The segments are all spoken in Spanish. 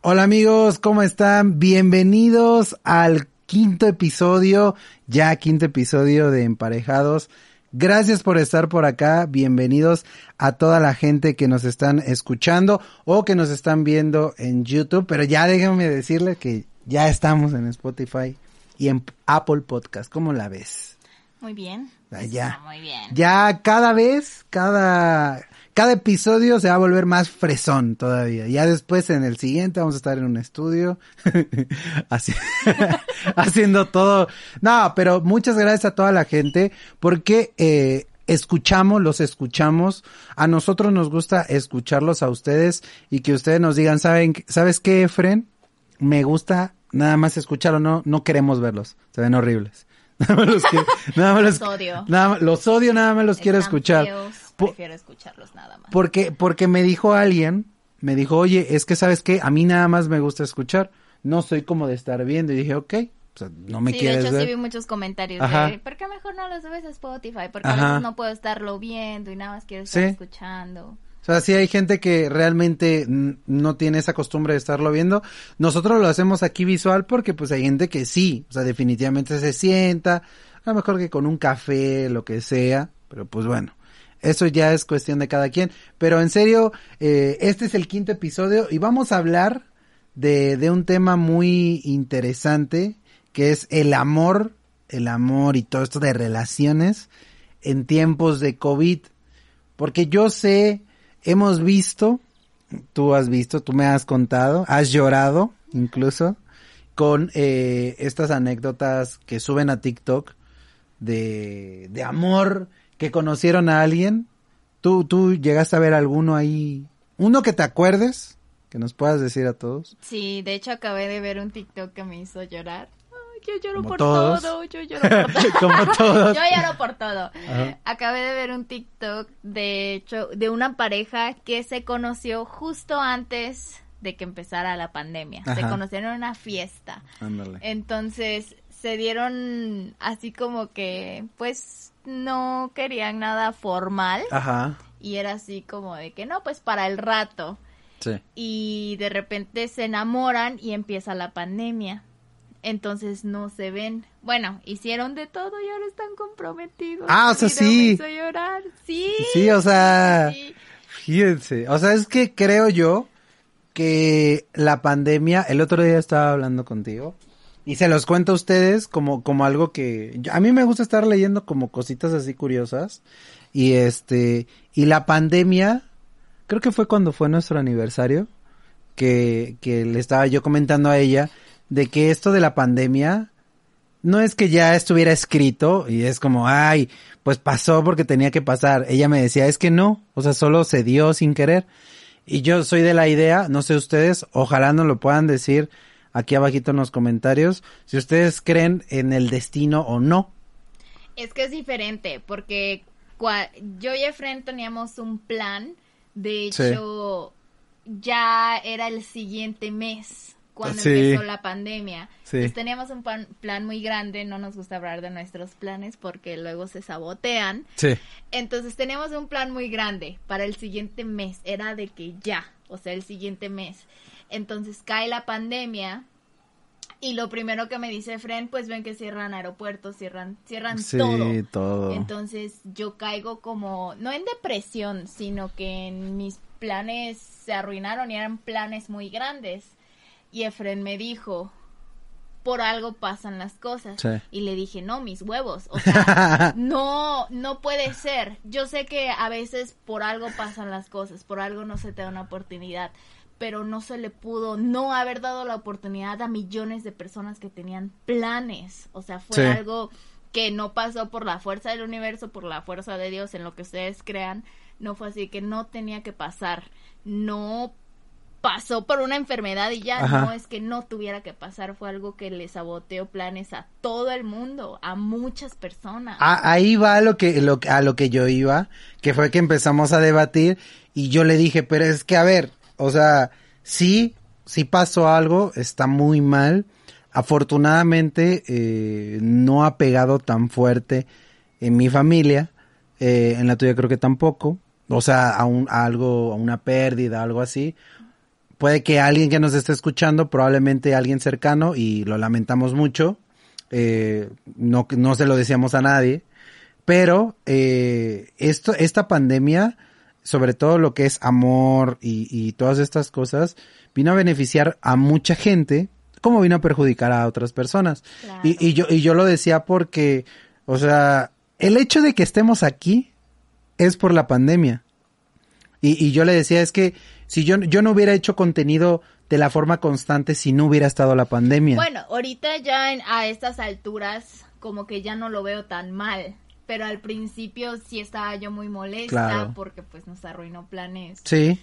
Hola amigos, ¿cómo están? Bienvenidos al quinto episodio, ya quinto episodio de Emparejados. Gracias por estar por acá, bienvenidos a toda la gente que nos están escuchando o que nos están viendo en YouTube, pero ya déjenme decirles que ya estamos en Spotify y en Apple Podcast, ¿cómo la ves? Muy bien. Ya. Muy bien. Ya cada vez, cada, cada episodio se va a volver más fresón todavía. Ya después en el siguiente vamos a estar en un estudio así, haciendo todo. No, pero muchas gracias a toda la gente porque eh, escuchamos, los escuchamos. A nosotros nos gusta escucharlos a ustedes y que ustedes nos digan, ¿saben, ¿sabes qué, Efren? Me gusta nada más escucharlo, no, no queremos verlos. Se ven horribles. Nada más los, quiero, nada más los, Los odio. Nada, más- los odio, nada más los quiero escuchar. feos, prefiero escucharlos nada más. porque, porque me dijo alguien, me dijo, oye, es que sabes qué, a mí nada más me gusta escuchar, no soy como de estar viendo. Y dije, ok, o sea, no me sí, de quieres hecho ver. sí vi muchos comentarios Ajá. de ¿por qué mejor no los subes a Spotify? Porque a veces no puedo estarlo viendo y nada más quiero estar Sí. escuchando. O sea, sí hay gente que realmente no tiene esa costumbre de estarlo viendo. Nosotros lo hacemos aquí visual porque pues hay gente que sí, o sea, definitivamente se sienta, a lo mejor que con un café, lo que sea, pero pues bueno, eso ya es cuestión de cada quien. Pero en serio, eh, este es el quinto episodio y vamos a hablar de, de un tema muy interesante que es el amor, el amor y todo esto de relaciones en tiempos de COVID. Porque yo sé, hemos visto, tú has visto, tú me has contado, has llorado incluso con eh, estas anécdotas que suben a TikTok de, de amor, que conocieron a alguien. ¿Tú, tú llegaste a ver alguno ahí, uno que te acuerdes, que nos puedas decir a todos. Sí, de hecho acabé de ver un TikTok que me hizo llorar. Yo lloro Como por todos. todo, yo lloro por todo. Como todos. Yo lloro por todo. Ajá. Acabé de ver un TikTok de hecho de una pareja que se conoció justo antes de que empezara la pandemia. Se conocieron en una fiesta. Ándale. Entonces se dieron así como que pues no querían nada formal Ajá. y era así como de que no, pues para el rato. Sí. Y de repente se enamoran y empieza la pandemia. Entonces no se ven. Bueno, hicieron de todo y ahora están comprometidos. Ah, o sea, video me sí. hizo llorar. Sí. Sí, o sea, sí. fíjense, o sea, es que creo yo que la pandemia, el otro día estaba hablando contigo y se los cuento a ustedes como como algo que a mí me gusta estar leyendo como cositas así curiosas y este y la pandemia creo que fue cuando fue nuestro aniversario que que le estaba yo comentando a ella de que esto de la pandemia no es que ya estuviera escrito y es como, ay, pues pasó porque tenía que pasar. Ella me decía, es que no, o sea, solo se dio sin querer. Y yo soy de la idea, no sé ustedes, ojalá nos lo puedan decir aquí abajito en los comentarios, si ustedes creen en el destino o no. Es que es diferente porque cua- yo y Efren teníamos un plan. De Sí. hecho, ya era el siguiente mes cuando Sí. empezó la pandemia. Sí. Pues teníamos un plan, plan muy grande. No nos gusta hablar de nuestros planes porque luego se sabotean. Sí. Entonces teníamos un plan muy grande para el siguiente mes. Era de que ya, o sea, el siguiente mes. Entonces cae la pandemia y lo primero que me dice Fren, pues ven que cierran aeropuertos, cierran, cierran Sí, todo. todo. Entonces yo caigo como, no en depresión, sino que en mis planes se arruinaron y eran planes muy grandes. Y Efren me dijo, por algo pasan las cosas. Sí. Y le dije, no, mis huevos. O sea, no, no puede ser. Yo sé que a veces por algo pasan las cosas, por algo no se te da una oportunidad, pero no se le pudo no haber dado la oportunidad a millones de personas que tenían planes. O sea, fue Sí. algo que no pasó por la fuerza del universo, por la fuerza de Dios, en lo que ustedes crean. No fue así, que no tenía que pasar. No pasó por una enfermedad y ya Ajá. no es que no tuviera que pasar, fue algo que le saboteó planes a todo el mundo, a muchas personas. A- ahí va a lo que, lo, a lo que yo iba, que fue que empezamos a debatir y yo le dije, pero es que a ver, o sea, sí, sí pasó algo, está muy mal. Afortunadamente, eh, no ha pegado tan fuerte en mi familia, eh, en la tuya creo que tampoco. O sea, a, un, a algo, a una pérdida, algo así. Puede que alguien que nos esté escuchando, probablemente alguien cercano, y lo lamentamos mucho, eh, no, no se lo decíamos a nadie, pero eh, esto, esta pandemia, sobre todo lo que es amor y, y todas estas cosas, vino a beneficiar a mucha gente, como vino a perjudicar a otras personas. Claro. Y, y yo, y yo lo decía porque, o sea, el hecho de que estemos aquí es por la pandemia. Y, y yo le decía, es que si yo, yo no hubiera hecho contenido de la forma constante si no hubiera estado la pandemia. Bueno, ahorita ya en- a estas alturas como que ya no lo veo tan mal, pero al principio sí estaba yo muy molesta Claro. porque pues nos arruinó planes. Sí.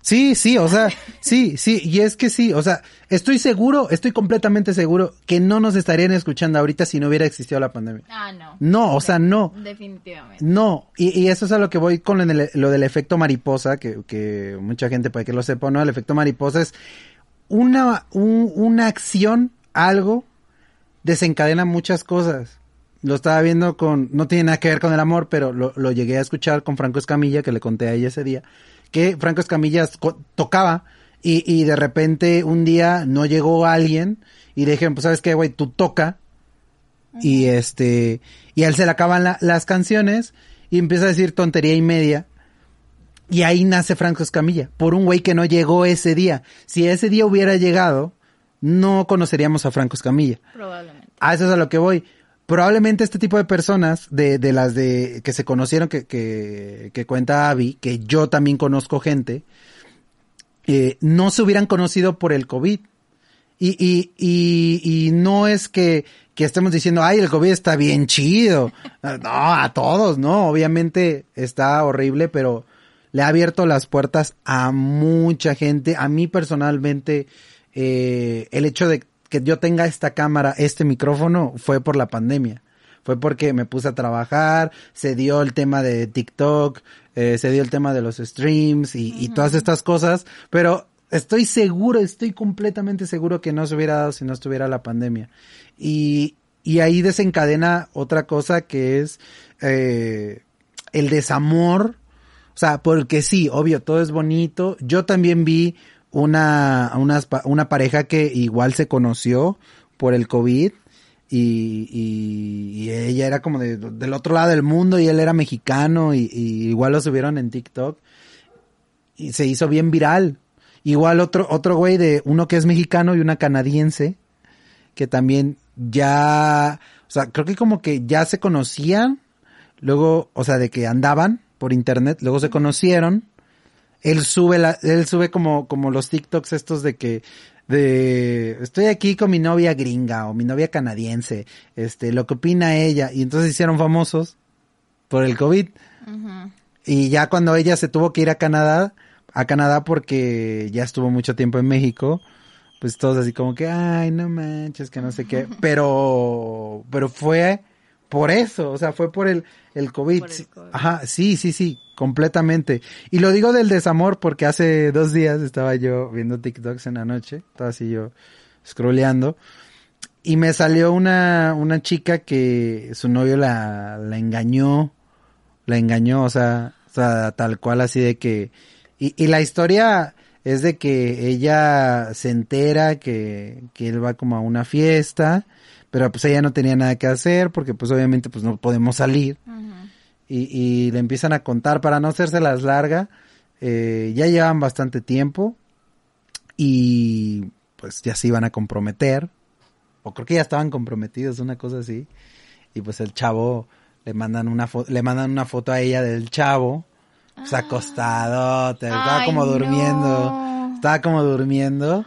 Sí, sí, o sea, sí, sí, y es que sí, o sea, estoy seguro, estoy completamente seguro que no nos estarían escuchando ahorita si no hubiera existido la pandemia. Ah, no. No, o sea, no. Definitivamente. No, y, y eso es a lo que voy con el- lo del efecto mariposa, que, que mucha gente puede que lo sepa no, el efecto mariposa es una, un- una acción, algo, desencadena muchas cosas. Lo estaba viendo con, no tiene nada que ver con el amor, pero lo, lo llegué a escuchar con Franco Escamilla, que le conté a ella ese día, que Franco Escamilla tocaba y, y de repente un día no llegó alguien y le dijeron, pues sabes qué, güey, tú toca y este y a él se le acaban la- las canciones y empieza a decir tontería y media. Y ahí nace Franco Escamilla por un güey que no llegó ese día. Si ese día hubiera llegado no conoceríamos a Franco Escamilla. Probablemente. a eso es a lo que voy probablemente este tipo de personas de, de las de que se conocieron que, que, que cuenta Abby que yo también conozco gente eh, no se hubieran conocido por el COVID y, y, y, y no es que, que estemos diciendo, ay, el COVID está bien chido. No, a todos, ¿no? Obviamente está horrible, pero le ha abierto las puertas a mucha gente. A mí personalmente, eh, el hecho de que yo tenga esta cámara, este micrófono, fue por la pandemia. Fue porque me puse a trabajar, se dio el tema de TikTok, eh, se dio el tema de los streams y, y todas estas cosas, pero estoy seguro, estoy completamente seguro que no se hubiera dado si no estuviera la pandemia. Y, y ahí desencadena otra cosa que es eh, el desamor. O sea, porque sí, obvio, todo es bonito. Yo también vi una, unas pa- una pareja que igual se conoció por el COVID. Y, y, y ella era como de- del otro lado del mundo y él era mexicano y, y igual lo subieron en TikTok y se hizo bien viral. Igual otro, otro güey de uno que es mexicano y una canadiense, que también ya, o sea, creo que como que ya se conocían, luego, o sea, de que andaban por internet, luego se conocieron. Él sube la, él sube como, como los TikToks estos de que, de, estoy aquí con mi novia gringa o mi novia canadiense, este, lo que opina ella, y entonces se hicieron famosos por el COVID. Y ya cuando ella se tuvo que ir a Canadá, a Canadá porque ya estuvo mucho tiempo en México, pues todos así como que, ay, no manches, que no sé qué. Pero, pero fue por eso, o sea, fue por el, el COVID. Por el Sí, COVID. Ajá, sí, sí, sí, completamente. Y lo digo del desamor porque hace dos días estaba yo viendo TikToks en la noche, estaba así yo scrolleando. Y me salió una, una chica que su novio la, la engañó, la engañó, o sea, o sea, tal cual así de que, y, y la historia es de que ella se entera que, que él va como a una fiesta, pero pues ella no tenía nada que hacer porque pues obviamente pues no podemos salir. Y, y le empiezan a contar para no hacérselas larga, eh, ya llevan bastante tiempo y pues ya se iban a comprometer, o creo que ya estaban comprometidos, una cosa así, y pues el chavo le mandan una foto, le mandan una foto a ella del chavo, pues acostado, estaba como durmiendo, estaba como durmiendo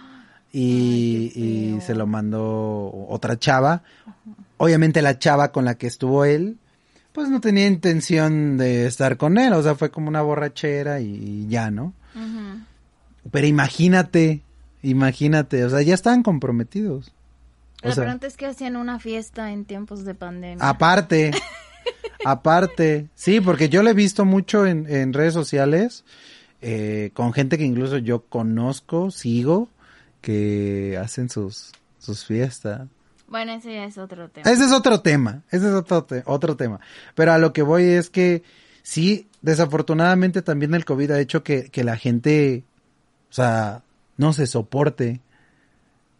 y, Ay, se lo mandó otra chava. Obviamente la chava con la que estuvo él, pues no tenía intención de estar con él, o sea, fue como una borrachera y, y ya, ¿no? Pero imagínate, imagínate, o sea, ya estaban comprometidos. O La sea, pregunta es que hacían una fiesta en tiempos de pandemia. aparte, aparte, sí, porque yo lo he visto mucho en, en redes sociales, eh, con gente que incluso yo conozco, sigo, que hacen sus, sus fiestas. Bueno, ese ya es otro tema. Ese es otro tema, ese es otro, te- otro tema. Pero a lo que voy es que sí, desafortunadamente también el COVID ha hecho que, que la gente, o sea, no se soporte.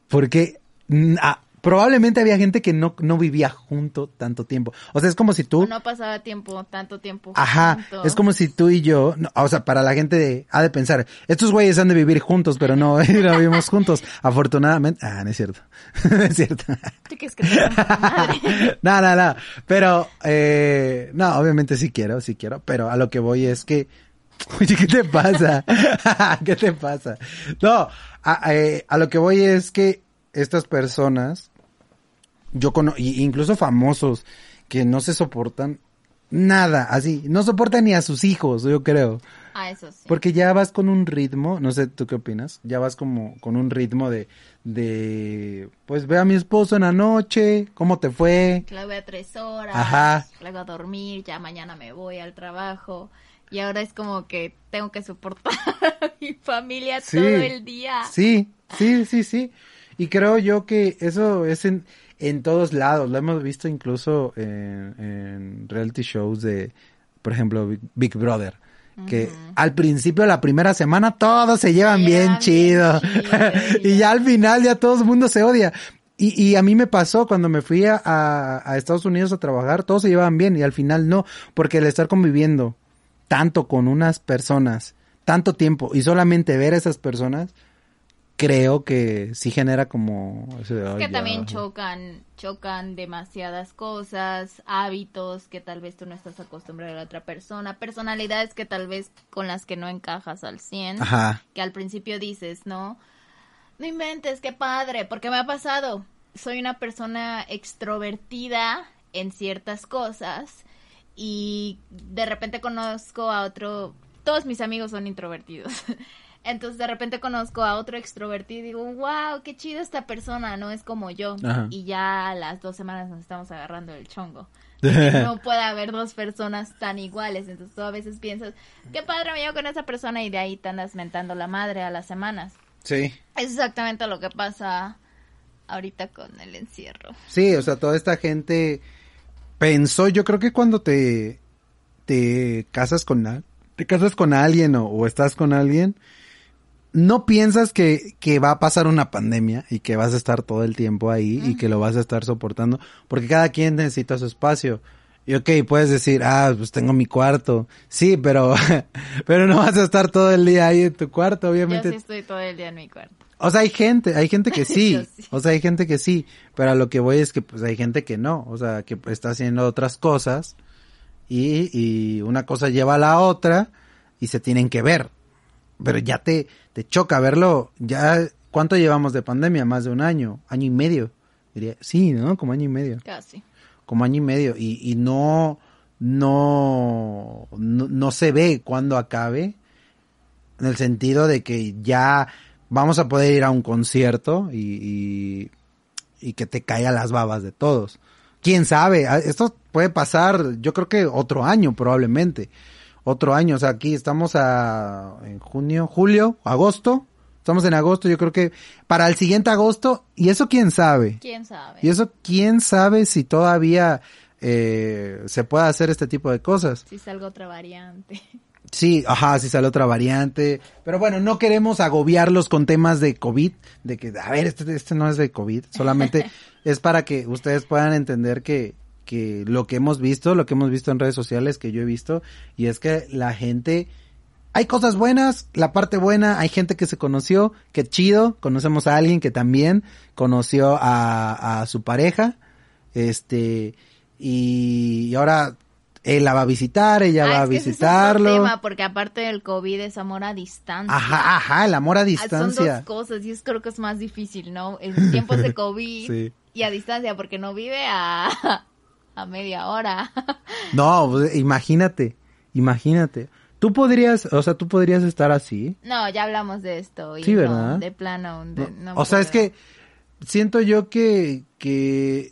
Porque mm, probablemente había gente que no, no vivía junto tanto tiempo. O sea, es como si tú... No pasaba tiempo, tanto tiempo. Ajá, es como si tú y yo, no, o sea, para la gente de- ha de pensar, estos güeyes han de vivir juntos, pero no, no vivimos juntos. Afortunadamente, ah, no es cierto, no es cierto. ¿Tú que te madre? no, no, no. Pero, eh, no, obviamente sí quiero, sí quiero. Pero a lo que voy es que, oye, ¿qué te pasa? ¿Qué te pasa? No, a, eh, a lo que voy es que estas personas, yo conozco, incluso famosos, que no se soportan nada, así, no soportan ni a sus hijos, yo creo. Ah, eso sí. Porque ya vas con un ritmo, no sé, ¿tú qué opinas? Ya vas como con un ritmo de, de, pues ve a mi esposo en la noche, ¿cómo te fue? La voy a tres horas. Ajá. Luego a dormir, ya mañana me voy al trabajo. Y ahora es como que tengo que soportar a mi familia Sí. todo el día. Sí, sí, sí, sí. Y creo yo que eso es en, en todos lados. Lo hemos visto incluso en, en reality shows de, por ejemplo, Big, Big Brother. Que al principio, la primera semana, todos se llevan bien chido. y ya ya. al final ya todo el mundo se odia. Y, y a mí me pasó cuando me fui a, a, a Estados Unidos a trabajar, todos se llevaban bien y al final no, porque el estar conviviendo tanto con unas personas, tanto tiempo y solamente ver a esas personas, creo que sí genera como... ese Es "Ay, que ya". también chocan, chocan demasiadas cosas, hábitos que tal vez tú no estás acostumbrado a la otra persona, personalidades que tal vez con las que no encajas al 100, Ajá. que al principio dices, ¿no? No inventes, qué padre, porque me ha pasado. Soy una persona extrovertida en ciertas cosas y de repente conozco a otro, todos mis amigos son introvertidos. Entonces de repente conozco a otro extrovertido y digo, wow, qué chido esta persona, no es como yo. Ajá. Y ya a las dos semanas nos estamos agarrando el chongo. No puede haber dos personas tan iguales. Entonces tú a veces piensas, qué padre me llevo con esa persona y de ahí te andas mentando la madre a las semanas. Sí. Es exactamente lo que pasa ahorita con el encierro. Sí, o sea, toda esta gente pensó, yo creo que cuando te, te casas con te casas con alguien o, o estás con alguien, no piensas que, que va a pasar una pandemia y que vas a estar todo el tiempo ahí y que lo vas a estar soportando, porque cada quien necesita su espacio. Y ok, puedes decir, ah, pues tengo mi cuarto. Sí, pero, pero no vas a estar todo el día ahí en tu cuarto, Yo obviamente. sí estoy todo el día en mi cuarto. O sea, hay gente, hay gente que sí, Yo sí. o sea, hay gente que sí, pero a lo que voy es que pues hay gente que no, o sea, que está haciendo otras cosas y, y una cosa lleva a la otra y se tienen que ver. Pero ya te, te choca verlo, ya, ¿cuánto llevamos de pandemia? Más de un año, año y medio, diría, sí, ¿no? Como año y medio Casi. como año y medio y, y no, no, no, no se ve cuándo acabe en el sentido de que ya vamos a poder ir a un concierto y, y, y que te caiga las babas de todos. Quién sabe, Ah, esto puede pasar, yo creo que otro año probablemente, otro año, o sea, aquí estamos a, en junio, julio, agosto, estamos en agosto, yo creo que para el siguiente agosto, y eso quién sabe. ¿Quién sabe? Y eso, quién sabe si todavía eh, se puede hacer este tipo de cosas. Si salga otra variante. Sí, ajá, si sale otra variante. Pero bueno, no queremos agobiarlos con temas de COVID, de que, a ver, este, este no es de COVID, solamente es para que ustedes puedan entender que, que lo que hemos visto, lo que hemos visto en redes sociales, que yo he visto, y es que la gente, hay cosas buenas, la parte buena, hay gente que se conoció, que chido, conocemos a alguien que también conoció a, a su pareja, este, y, y ahora él la va a visitar, ella Ah, va a es que ese es visitarlo. tema, porque aparte del COVID es amor a distancia. Ajá, ajá, el amor a Ah, Son distancia. dos cosas y es creo que es más difícil, ¿no? En tiempos de COVID Sí. y a distancia, porque no vive a, a media hora. No, pues, imagínate, imagínate. Tú podrías, o sea, tú podrías estar así. No, ya hablamos de esto. Y Sí, no, ¿verdad? de plano. de- No, no o sea, es que siento yo que, que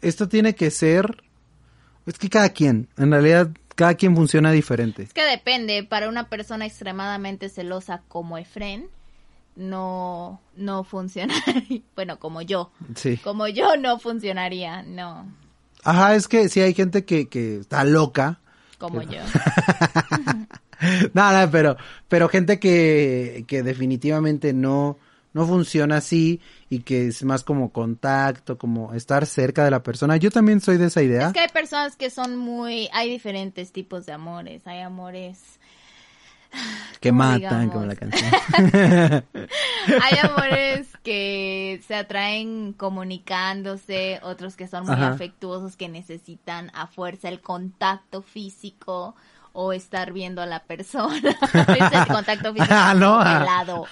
esto tiene que ser, es que cada quien, en realidad, cada quien funciona diferente. Es que depende, para una persona extremadamente celosa como Efren, no, no funcionaría. Bueno, como yo. Sí. Como yo no funcionaría, no, Ajá, es que sí hay gente que, que está loca. como yo. Nada, pero, pero gente que, que definitivamente no, no funciona así y que es más como contacto, como estar cerca de la persona. Yo también soy de esa idea. Es que hay personas que son muy, hay diferentes tipos de amores, hay amores, que matan, digamos. como la canción. hay amores que se atraen comunicándose, otros que son muy Ajá. afectuosos que necesitan a fuerza el contacto físico o estar viendo a la persona. El contacto físico Ah, no. pelado.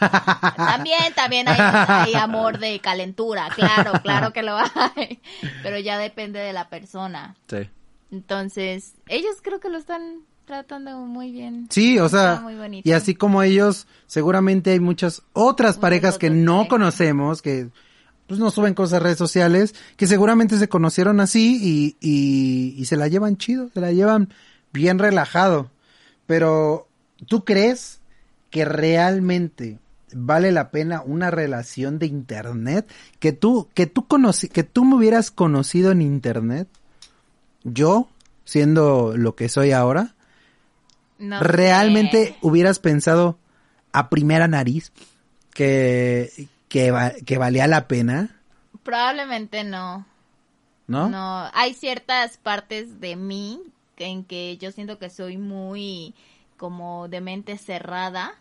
También, también hay, hay amor de calentura, claro, claro que lo hay, pero ya depende de la persona. Sí. Entonces, ellos creo que lo están tratando muy bien. Sí, o sea, y así como ellos, seguramente hay muchas otras parejas que no parejas. conocemos, que pues no suben cosas a redes sociales, que seguramente se conocieron así y, y, y se la llevan chido, se la llevan bien relajado. Pero, ¿tú crees que realmente vale la pena una relación de internet? Que tú, que tú conocí, que tú me hubieras conocido en internet, yo, siendo lo que soy ahora, No realmente sé. hubieras pensado a primera nariz que, que, va- que valía la pena, Probablemente no. ¿no? No, hay ciertas partes de mí en que yo siento que soy muy como de mente cerrada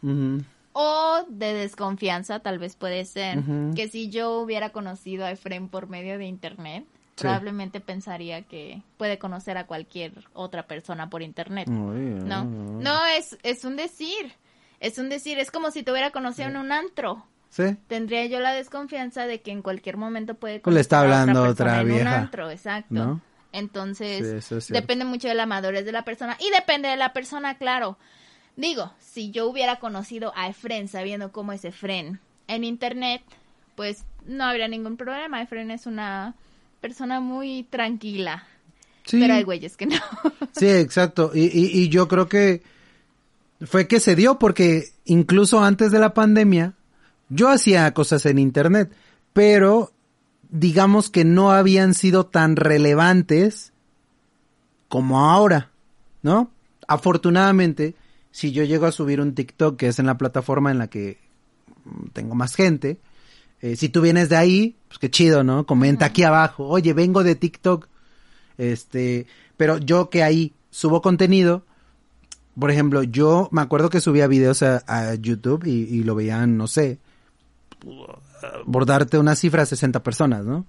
o de desconfianza, tal vez puede ser. Que si yo hubiera conocido a Efren por medio de internet. Probablemente pensaría que puede conocer a cualquier otra persona por internet. No, no es, es un decir. Es un decir, es como si te hubiera conocido en un antro. Sí. Tendría yo la desconfianza de que en cualquier momento puede Pues le está conocer a hablando otra en vieja, un antro, exacto. ¿no? Entonces, Sí, es depende mucho de la madurez de la persona y depende de la persona, claro. Digo, si yo hubiera conocido a Efren sabiendo cómo es Efren en internet, pues no habría ningún problema. Efren es una persona muy tranquila. Sí. Pero hay güeyes que no. Sí, exacto. Y, y, y yo creo que fue que se dio porque incluso antes de la pandemia yo hacía cosas en internet, pero digamos que no habían sido tan relevantes como ahora, ¿no? Afortunadamente, si yo llego a subir un TikTok, que es en la plataforma en la que tengo más gente, eh, si tú vienes de ahí, pues qué chido, ¿no? Comenta aquí abajo, oye, vengo de TikTok, este, pero yo que ahí subo contenido, por ejemplo, yo me acuerdo que subía videos a, a YouTube y, y lo veían, no sé, por darte una cifra, 60 personas, ¿no?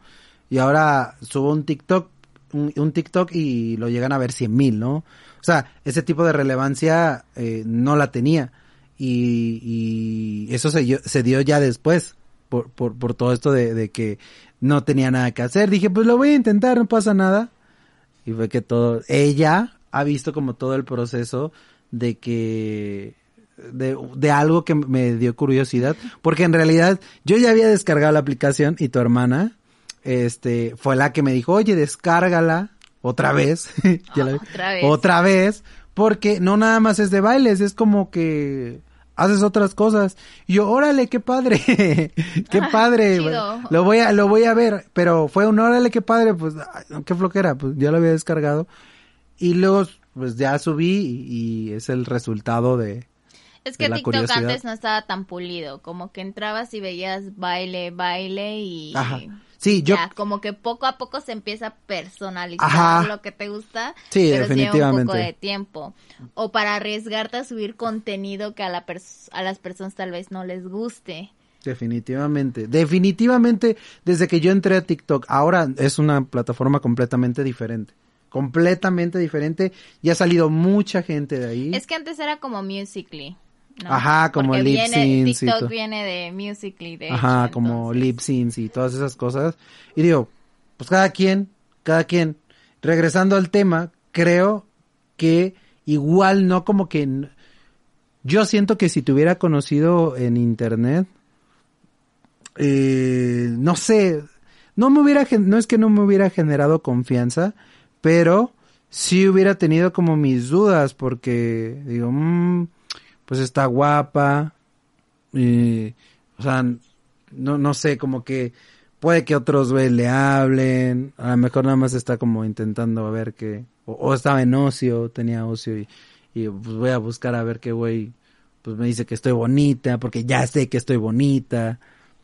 Y ahora subo un TikTok, un, un TikTok y lo llegan a ver 100 mil, ¿no? O sea, ese tipo de relevancia eh, no la tenía. Y, y eso se dio ya después, por, por, por todo esto de, de que no tenía nada que hacer. Dije, pues lo voy a intentar, no pasa nada. Y fue que todo, ella ha visto como todo el proceso de que, de, de algo que me dio curiosidad, porque en realidad yo ya había descargado la aplicación y tu hermana, este, fue la que me dijo, oye, descárgala otra vez. Ya la- Otra vez. Otra vez, porque no nada más es de bailes, es como que haces otras cosas. Y yo, órale, qué padre, qué Ah, padre. chido. Lo voy a, lo voy a ver, pero fue un órale, qué padre, pues, ay, qué flojera, pues ya lo había descargado. Y luego, pues ya subí y, y es el resultado de, Es que TikTok curiosidad. antes no estaba tan pulido, como que entrabas y veías baile, baile y Ajá. Sí, yo, ya, como que poco a poco se empieza a personalizar Ajá. lo que te gusta, Sí, pero lleva un poco de tiempo. O para arriesgarte a subir contenido que a, la pers- a las personas tal vez no les guste. Definitivamente, definitivamente desde que yo entré a TikTok, ahora es una plataforma completamente diferente, completamente diferente y ha salido mucha gente de ahí. Es que antes era como Musically. ¿No? Ajá, como Porque lip viene- syncs y todo. TikTok viene de Musically, de Ajá, hecho, como entonces. lip syncs y todas esas cosas. Y digo, pues cada quien, cada quien. Regresando al tema, creo que igual no como que yo siento que si te hubiera conocido en internet, eh, no sé, no me hubiera, no es que no me hubiera generado confianza, pero sí hubiera tenido como mis dudas porque digo, mmm, pues está guapa, eh, o sea, no, no sé, como que puede que otros güeyes le hablen, a lo mejor nada más está como intentando ver que, o, estaba en ocio, tenía ocio y, y pues voy a buscar a ver qué güey, pues me dice que estoy bonita, porque ya sé que estoy bonita,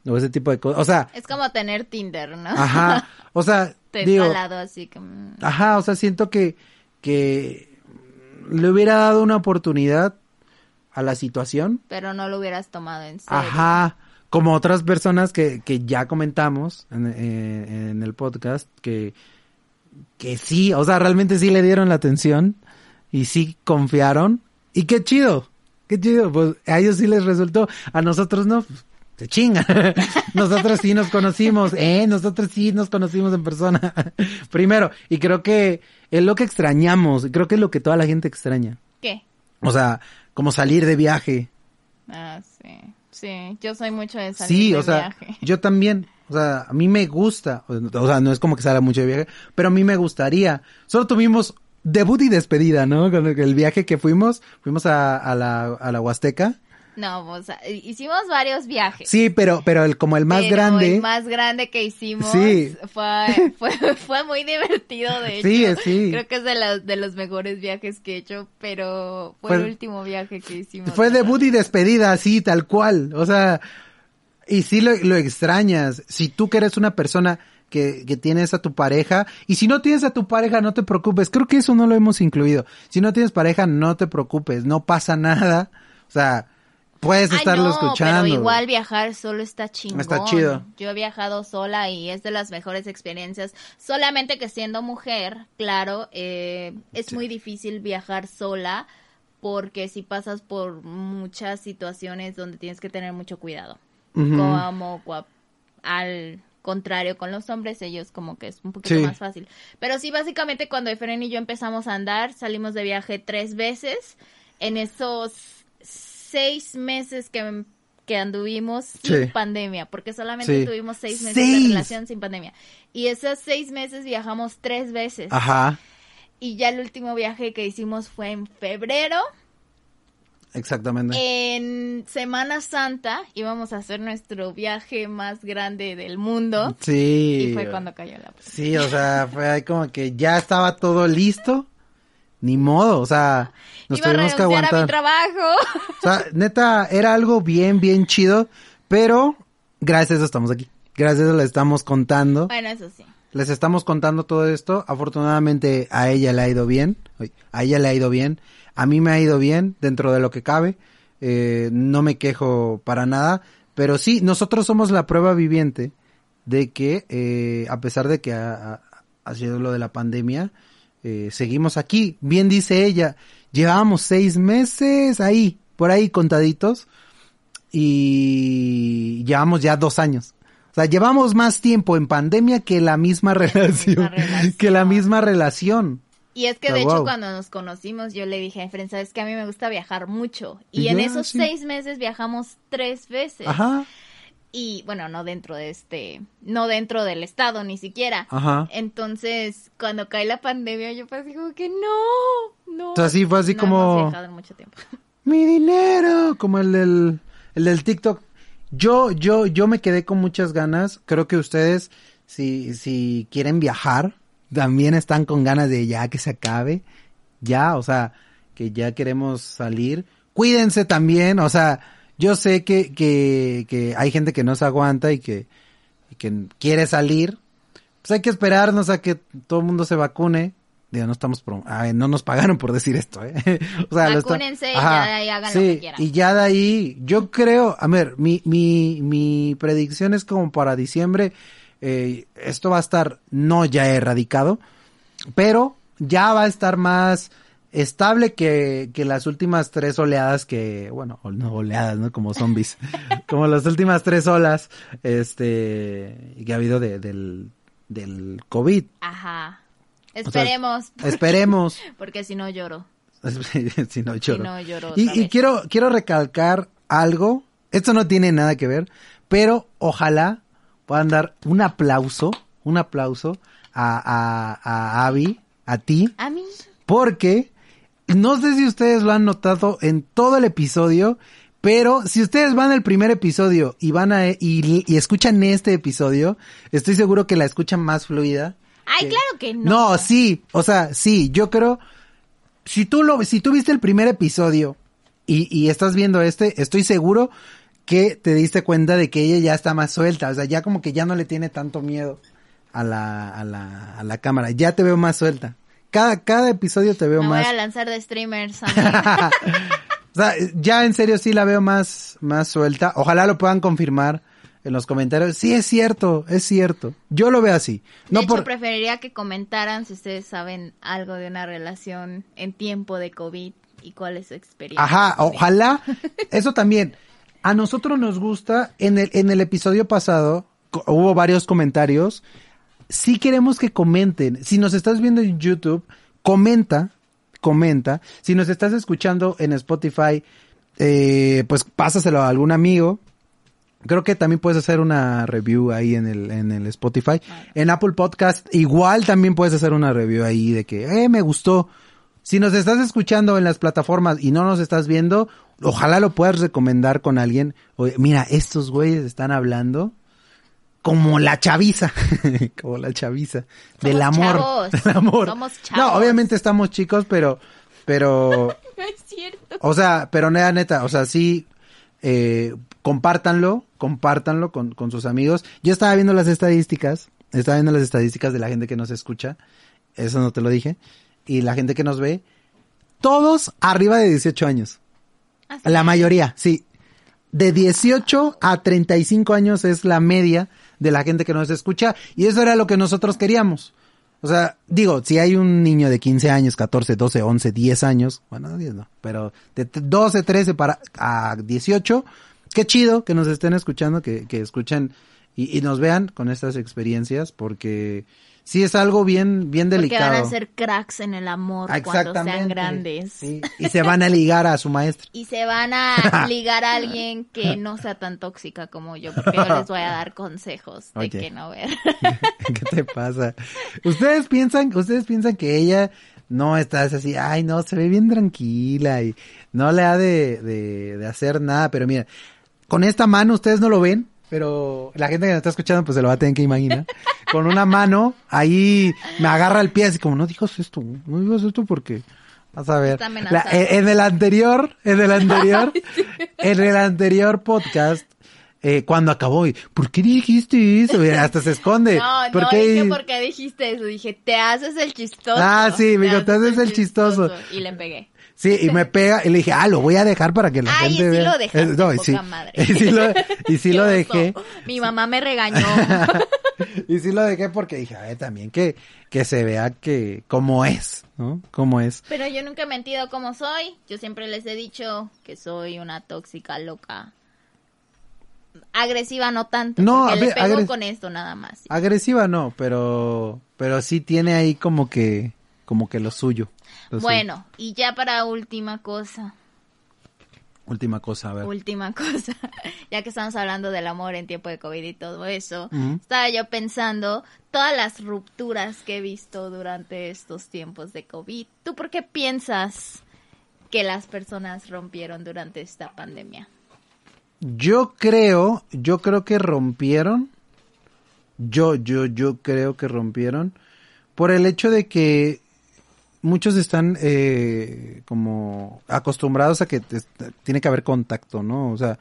o ese tipo de cosas, o sea. Es como tener Tinder, ¿no? Ajá, o sea. Te digo, así. Mm. Ajá, o sea, siento que, que le hubiera dado una oportunidad a la situación. Pero no lo hubieras tomado en serio. Ajá, como otras personas que, que ya comentamos en, eh, en, el podcast, que, que sí, o sea, realmente sí le dieron la atención y sí confiaron. Y qué chido, qué chido, pues a ellos sí les resultó, a nosotros no, se chinga. nosotros sí nos conocimos, eh, nosotros sí nos conocimos en persona. Primero, y creo que es lo que extrañamos, creo que es lo que toda la gente extraña. ¿Qué? O sea, como salir de viaje. Ah, sí. Sí, yo soy mucho de salir sí, o sea, Yo también. O sea, a mí me gusta. O sea, no es como que salga mucho de viaje, pero a mí me gustaría. Solo tuvimos debut y despedida, ¿no? Con el viaje que fuimos, fuimos a, a la, a la Huasteca. No, o sea, hicimos varios viajes. Sí, pero, pero el, como el más grande. El más grande que hicimos. Sí. Fue, fue, fue muy divertido, de hecho. Sí, sí. Creo que es de, los de los mejores viajes que he hecho, pero fue, el último viaje que hicimos. Fue debut y despedida, así, tal cual. O sea, y sí lo, lo extrañas. Si tú que eres una persona que, que, tienes a tu pareja. Y si no tienes a tu pareja, no te preocupes. Creo que eso no lo hemos incluido. Si no tienes pareja, no te preocupes. No pasa nada. O sea, puedes estarlo escuchando. Pero igual viajar solo está chingón. Está chido. Yo he viajado sola y es de las mejores experiencias. Solamente que siendo mujer, claro, eh, es muy difícil viajar sola porque si pasas por muchas situaciones donde tienes que tener mucho cuidado. Como al contrario con los hombres, ellos como que es un poquito más fácil. Pero sí, básicamente cuando Efren y yo empezamos a andar, salimos de viaje tres veces. En esos seis meses que, que anduvimos sin pandemia, porque solamente tuvimos seis meses de relación sin pandemia. Y esos seis meses viajamos tres veces. Ajá. Y ya el último viaje que hicimos fue en febrero. Exactamente. En Semana Santa íbamos a hacer nuestro viaje más grande del mundo. Sí. Y fue cuando cayó la Sí, o sea, fue ahí como que ya estaba todo listo ni modo, o sea, nos tuvimos que aguantar. A mi trabajo. O sea, neta, era algo bien, bien chido, pero gracias a eso estamos aquí. Gracias a eso les estamos contando. Bueno, eso sí. Les estamos contando todo esto. Afortunadamente a ella le ha ido bien. A ella le ha ido bien. A mí me ha ido bien dentro de lo que cabe. Eh, no me quejo para nada. Pero sí, nosotros somos la prueba viviente de que, eh, a pesar de que ha sido lo de la pandemia, eh, seguimos aquí. Bien dice ella, llevábamos seis meses ahí, por ahí contaditos, y llevamos ya dos años. O sea, llevamos más tiempo en pandemia que la misma relación, que la misma relación. Y es que de hecho cuando nos conocimos yo le dije a Fren, sabes que a mí me gusta viajar mucho. Y, en esos seis meses viajamos tres veces. Ajá y bueno, no dentro de este, no dentro del estado ni siquiera. Ajá. Entonces, cuando cae la pandemia, yo pues digo que no, no. O sea, sí fue así como mucho tiempo. Mi dinero, como el del el del TikTok. Yo yo yo me quedé con muchas ganas. Creo que ustedes si si quieren viajar, también están con ganas de ya que se acabe. Ya, o sea, que ya queremos salir. Cuídense también, o sea, yo sé que, que, que hay gente que no se aguanta y que, que quiere salir. Pues hay que esperarnos a que todo el mundo se vacune. Digo, no estamos no nos pagaron por decir esto, ¿eh? o sea, Vacúnense y ya de ahí hagan lo que quieran. Y ya de ahí, yo creo, a ver, mi, mi, mi predicción es como para diciembre, eh, esto va a estar no ya erradicado, pero ya va a estar más, estable que, que las últimas tres oleadas que, bueno, no oleadas, ¿no? Como zombies, como las últimas tres olas, este, que ha habido de, del, del COVID. Ajá. Esperemos. esperemos. Porque si no lloro. si no lloro. Si no lloro y, quiero, quiero recalcar algo. Esto no tiene nada que ver, pero ojalá puedan dar un aplauso, un aplauso a, a, a Abby, a ti, A mí. porque no sé si ustedes lo han notado en todo el episodio, pero si ustedes van al primer episodio y van a y, y escuchan este episodio, estoy seguro que la escuchan más fluida. Ay, que- claro que no. No, sí, o sea, sí, yo creo si tú lo si tú viste el primer episodio y, y estás viendo este, estoy seguro que te diste cuenta de que ella ya está más suelta, o sea, ya como que ya no le tiene tanto miedo a la a la a la cámara, ya te veo más suelta. Cada cada episodio te veo Me voy más a lanzar de streamers. amiga. o sea, ya en serio sí la veo más, más suelta. Ojalá lo puedan confirmar en los comentarios. Sí, es cierto, es cierto. Yo lo veo así. No de hecho, por... preferiría que comentaran si ustedes saben algo de una relación en tiempo de COVID y cuál es su experiencia. Ajá, ojalá. Eso también. A nosotros nos gusta, en el, en el episodio pasado, hubo varios comentarios. Sí queremos que comenten. Si nos estás viendo en YouTube, comenta, comenta. Si nos estás escuchando en Spotify, eh, pues pásaselo a algún amigo. Creo que también puedes hacer una review ahí en el, en el Spotify. En Apple Podcast, igual también puedes hacer una review ahí de que, eh, me gustó. Si nos estás escuchando en las plataformas y no nos estás viendo, ojalá lo puedas recomendar con alguien. Oye, mira, estos güeyes están hablando como la chaviza, como la chaviza, del Somos amor, chavos, del amor. somos No, chavos. obviamente estamos chicos, pero, pero, No es cierto. o sea, pero neta, neta, o sea, sí, eh, compártanlo, compártanlo con, con sus amigos. Yo estaba viendo las estadísticas, estaba viendo las estadísticas de la gente que nos escucha, eso no te lo dije, y la gente que nos ve, todos arriba de 18 años. Así La mayoría, sí. De 18 a 35 años es la media de la gente que nos escucha y eso era lo que nosotros queríamos. O sea, digo, si hay un niño de 15 años, 14, 12, 11, 10 años, bueno, 10 no, pero de t- 12, 13 para a 18, qué chido que nos estén escuchando, que, que escuchen y, y nos vean con estas experiencias porque sí es algo bien, bien Porque delicado. van a ser cracks en el amor cuando sean grandes. Sí, y se van a ligar a su maestra. Y se van a ligar a alguien que no sea tan tóxica como yo, porque yo les voy a dar consejos de Oye. que no ver. ¿Qué te pasa? Ustedes piensan, ustedes piensan que ella no está así, ay no, se ve bien tranquila y no le ha de, de, de hacer nada, pero mira, con esta mano ustedes no lo ven, pero la gente que nos está escuchando pues se lo va a tener que imaginar. Con una mano ahí me agarra el pie así como, no digas esto, no digas esto porque vas a ver. La- amenazando. en, el anterior, en el anterior, en el anterior podcast, eh, cuando acabó, y, ¿por qué dijiste eso? Y hasta se esconde. No, ¿Por no qué? dije por qué dijiste eso, dije, te haces el chistoso. Ah, sí, me dijo, "Te haces el chistoso". Y le pegué. Sí, y me pega, y le dije, ah, lo voy a dejar para que la Ay, gente y sí vea. lo dejaste, no, y poca sí, madre. Y sí lo, y sí lo dejé. Mi mamá me regañó. y sí lo dejé porque dije, a ver, también que, que se vea que, cómo es, ¿no? Cómo es. Pero yo nunca he mentido como soy. Yo siempre les he dicho que soy una tóxica loca. Agresiva no tanto. No, porque le pego con esto nada más. Agresiva no, pero, pero sí tiene ahí como que, como que lo suyo. Bueno, y ya para última cosa. Última cosa, a ver. Última cosa. ya que estamos hablando del amor en tiempo de COVID y todo eso. Estaba yo pensando todas las rupturas que he visto durante estos tiempos de COVID. ¿Tú por qué piensas que las personas rompieron durante esta pandemia? Yo creo, yo creo que rompieron. Yo, yo, yo creo que rompieron por el hecho de que muchos están eh, como acostumbrados a que te- tiene que haber contacto, ¿no? O sea,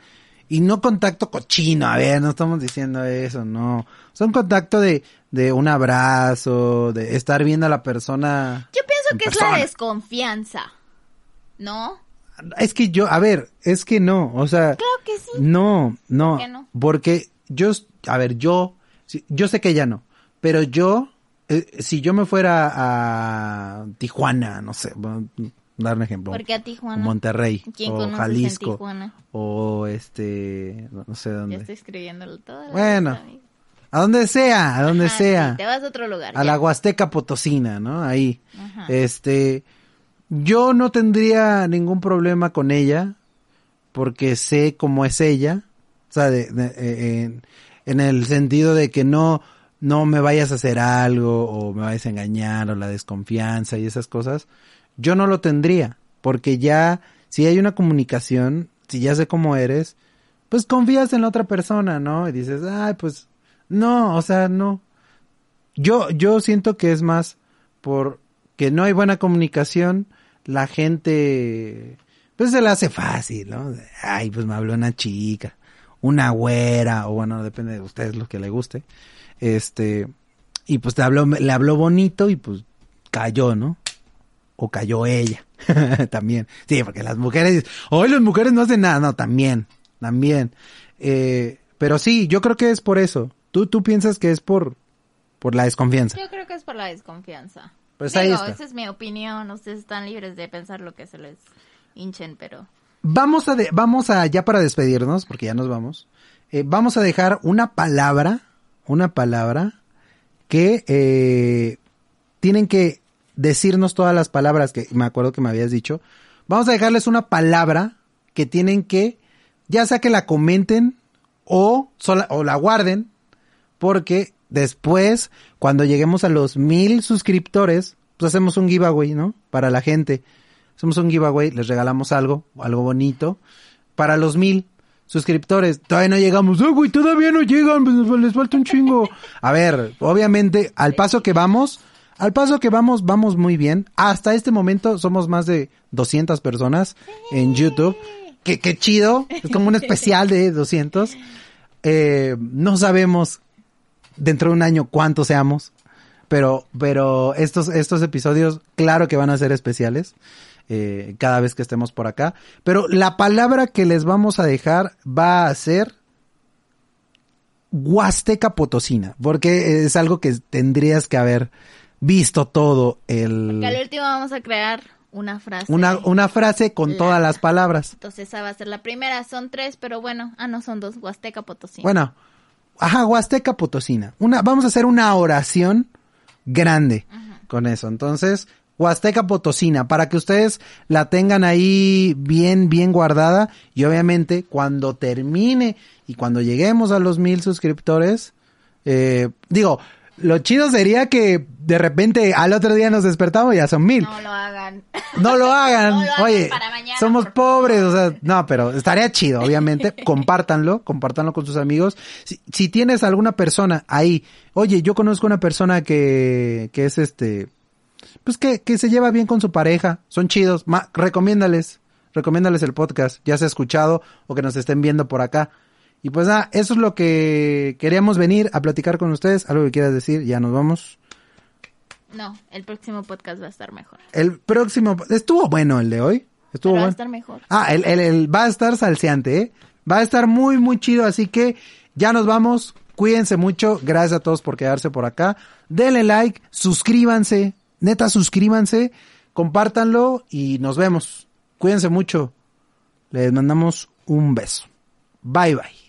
y no contacto cochino, a ver, no estamos diciendo eso, no. O sea, un contacto de, de un abrazo, de estar viendo a la persona. Yo pienso en que es la desconfianza. ¿No? Es que yo, a ver, es que no, o sea. Claro que sí. No, no, ¿Por qué no? porque yo, a ver, yo, yo sé que ya no, pero yo, eh, si yo me fuera a Tijuana, no sé, dar un ejemplo, Porque a Tijuana. Monterrey, ¿Quién o en Jalisco, Tijuana? o este, no, sé Ya dónde, estoy escribiéndolo todo. Bueno, a donde sea, a donde sea, Te vas a otro lugar. a ya. la Huasteca Potosina, ¿no? Ahí, Ajá. este, Yo no tendría ningún problema con ella porque sé cómo es ella, o sea, de, de- eh, en, en el sentido de que no no me vayas a hacer algo o me vayas a engañar o la desconfianza y esas cosas, yo no lo tendría, porque ya si hay una comunicación, si ya sé cómo eres, pues confías en la otra persona, ¿no? Y dices, ay, pues no, o sea, no. Yo yo siento que es más por que no hay buena comunicación, la gente pues se la hace fácil, ¿no? Ay, pues me habló una chica, una güera, o bueno, depende de ustedes lo que le guste. Este, y pues te habló, le habló bonito y pues cayó, ¿no? O cayó ella, también. Sí, porque las mujeres, hoy las mujeres no hacen nada, no, también, también. Eh, pero sí, yo creo que es por eso. ¿Tú, tú piensas que es por, por la desconfianza? Yo creo que es por la desconfianza. Pues Digo, ahí está. esa es mi opinión. Ustedes están libres de pensar lo que se les hinchen, pero... Vamos a, de- vamos a, ya para despedirnos, porque ya nos vamos, eh, vamos a dejar una palabra, una palabra que eh, tienen que decirnos todas las palabras que me acuerdo que me habías dicho. Vamos a dejarles una palabra que tienen que, ya sea que la comenten o, sola- o la guarden, porque después, cuando lleguemos a los mil suscriptores, pues hacemos un giveaway, ¿no? Para la gente. Hacemos un giveaway, les regalamos algo, algo bonito. Para los mil suscriptores, todavía no llegamos. ¡Ay, güey, todavía no llegan! pues, les falta un chingo. A ver, obviamente, al paso que vamos, al paso que vamos, vamos muy bien. Hasta este momento somos más de 200 personas en YouTube. Qué, qué chido. Es como un especial de 200. Eh, no sabemos dentro de un año cuántos seamos. Pero, pero estos, estos episodios, claro que van a ser especiales. Eh, cada vez que estemos por acá. Pero la palabra que les vamos a dejar va a ser Huasteca Potosina. Porque es algo que tendrías que haber visto todo el, Que al último vamos a crear una frase. una, una frase con todas las palabras. Entonces esa va a ser la primera. Son tres, pero bueno. Ah, no, son dos. Huasteca Potosí. Bueno, ajá, Huasteca Potosina. Una, vamos a hacer una oración grande con eso. Entonces, Huasteca Potosina, para que ustedes la tengan ahí bien, bien guardada. Y obviamente, cuando termine y cuando lleguemos a los mil suscriptores, eh, digo, lo chido sería que de repente al otro día nos despertamos y ya son mil. No lo hagan. No lo hagan. No lo hagan Oye, para mañana, somos pobres, o sea, no, pero estaría chido, obviamente. compártanlo, compártanlo con sus amigos. Si, si tienes alguna persona ahí, oye, yo conozco una persona que, que es este, pues que, que se lleva bien con su pareja, son chidos, ma, recomiéndales, recomiéndales el podcast, ya se ha escuchado o que nos estén viendo por acá. Y pues nada, eso es lo que queríamos venir a platicar con ustedes. Algo que quieras decir, ya nos vamos. No, el próximo podcast va a estar mejor. El próximo, estuvo bueno el de hoy. Estuvo Pero va a bueno. estar mejor. Ah, el, el, el va a estar salseante, ¿eh? Va a estar muy, muy chido, así que ya nos vamos. Cuídense mucho. Gracias a todos por quedarse por acá. Denle like, suscríbanse. Neta, suscríbanse. Compártanlo y nos vemos. Cuídense mucho. Les mandamos un beso. Bye, bye.